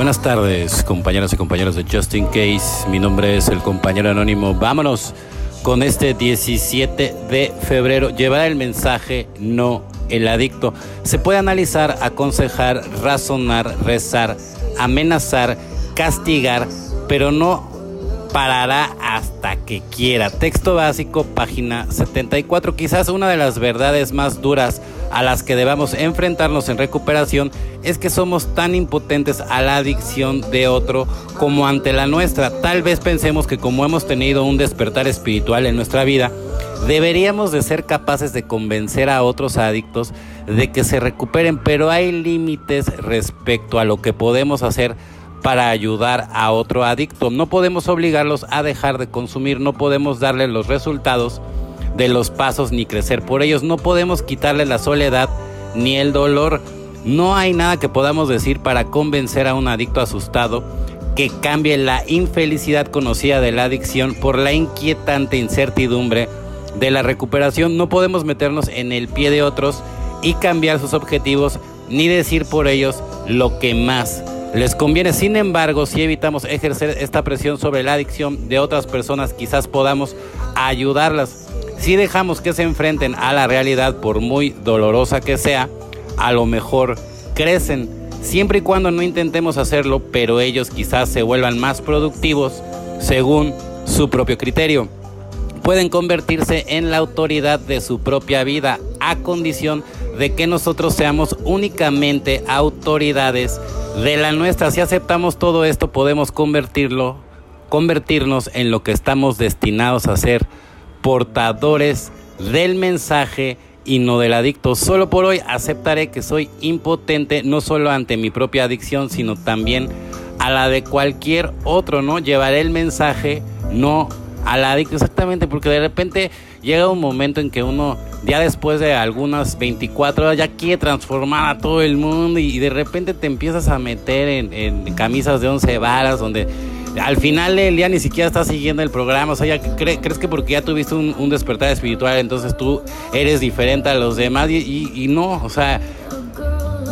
Buenas tardes, compañeros y compañeros de Justin Case. Mi nombre es el compañero anónimo. Vámonos con este 17 de febrero. Llevar el mensaje no el adicto. Se puede analizar, aconsejar, razonar, rezar, amenazar, castigar, pero no parará hasta que quiera. Texto básico, página 74. Quizás una de las verdades más duras a las que debamos enfrentarnos en recuperación es que somos tan impotentes a la adicción de otro como ante la nuestra. Tal vez pensemos que como hemos tenido un despertar espiritual en nuestra vida, deberíamos de ser capaces de convencer a otros adictos de que se recuperen, pero hay límites respecto a lo que podemos hacer para ayudar a otro adicto. No podemos obligarlos a dejar de consumir, no podemos darle los resultados de los pasos ni crecer por ellos, no podemos quitarle la soledad ni el dolor. No hay nada que podamos decir para convencer a un adicto asustado que cambie la infelicidad conocida de la adicción por la inquietante incertidumbre de la recuperación. No podemos meternos en el pie de otros y cambiar sus objetivos ni decir por ellos lo que más les conviene. Sin embargo, si evitamos ejercer esta presión sobre la adicción de otras personas, quizás podamos ayudarlas. Si dejamos que se enfrenten a la realidad, por muy dolorosa que sea, a lo mejor crecen. Siempre y cuando no intentemos hacerlo, pero ellos quizás se vuelvan más productivos según su propio criterio. Pueden convertirse en la autoridad de su propia vida a condición de que nosotros seamos únicamente autoridades de la nuestra. Si aceptamos todo esto, podemos convertirlo, convertirnos en lo que estamos destinados a ser, portadores del mensaje y no del adicto. Solo por hoy aceptaré que soy impotente no solo ante mi propia adicción, sino también a la de cualquier otro, ¿no? Llevaré el mensaje no al adicto exactamente, porque de repente llega un momento en que uno ya después de algunas 24 horas ya quiere transformar a todo el mundo y, de repente te empiezas a meter en, camisas de 11 varas donde al final el día ni siquiera estás siguiendo el programa, o sea, ya crees que porque ya tuviste un, despertar espiritual, entonces tú eres diferente a los demás y, y no, o sea,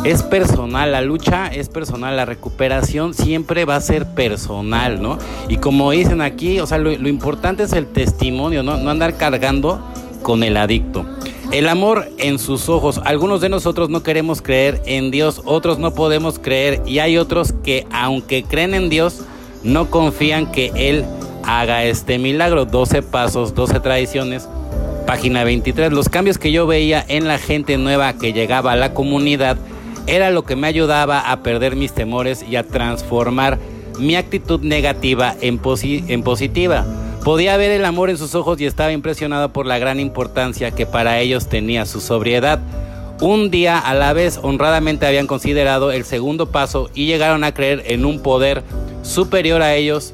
es personal, la lucha es personal, la recuperación siempre va a ser personal, ¿no? Y como dicen aquí, o sea, lo, importante es el testimonio, ¿no? No andar cargando con el adicto. El amor en sus ojos. Algunos de nosotros no queremos creer en Dios, otros no podemos creer y hay otros que aunque creen en Dios, no confían que Él haga este milagro. 12 pasos, 12 tradiciones. Página 23. Los cambios que yo veía en la gente nueva que llegaba a la comunidad era lo que me ayudaba a perder mis temores y a transformar mi actitud negativa en, positiva. Podía ver el amor en sus ojos y estaba impresionado por la gran importancia que para ellos tenía su sobriedad. Un día a la vez honradamente habían considerado el segundo paso y llegaron a creer en un poder superior a ellos.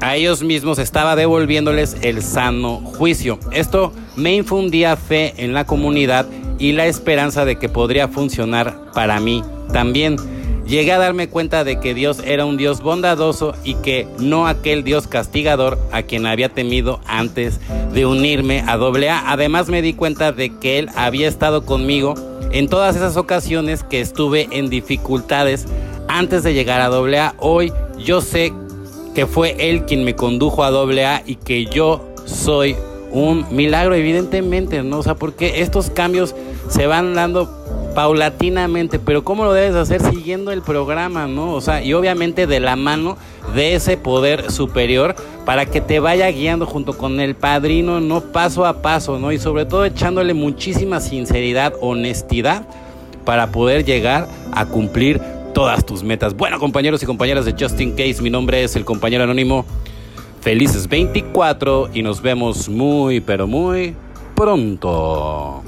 A ellos mismos estaba devolviéndoles el sano juicio. Esto me infundía fe en la comunidad y la esperanza de que podría funcionar para mí también. Llegué a darme cuenta de que Dios era un Dios bondadoso y que no aquel Dios castigador a quien había temido antes de unirme a AA. Además me di cuenta de que Él había estado conmigo en todas esas ocasiones que estuve en dificultades antes de llegar a AA. Hoy yo sé que fue Él quien me condujo a AA y que yo soy un milagro, evidentemente, ¿no? O sea, porque estos cambios se van dando paulatinamente, pero ¿cómo lo debes hacer siguiendo el programa, no? O sea, y obviamente de la mano de ese poder superior para que te vaya guiando junto con el padrino, no paso a paso, ¿no? Y sobre todo echándole muchísima sinceridad, honestidad para poder llegar a cumplir todas tus metas. Bueno, compañeros y compañeras de Justin Case, mi nombre es el compañero anónimo. Felices 24 y nos vemos muy, pero muy pronto.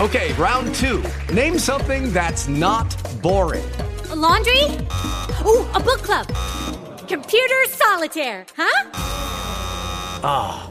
Okay, round two. Name something that's not boring. Laundry? Ooh, a book club. Computer solitaire, huh? Ah.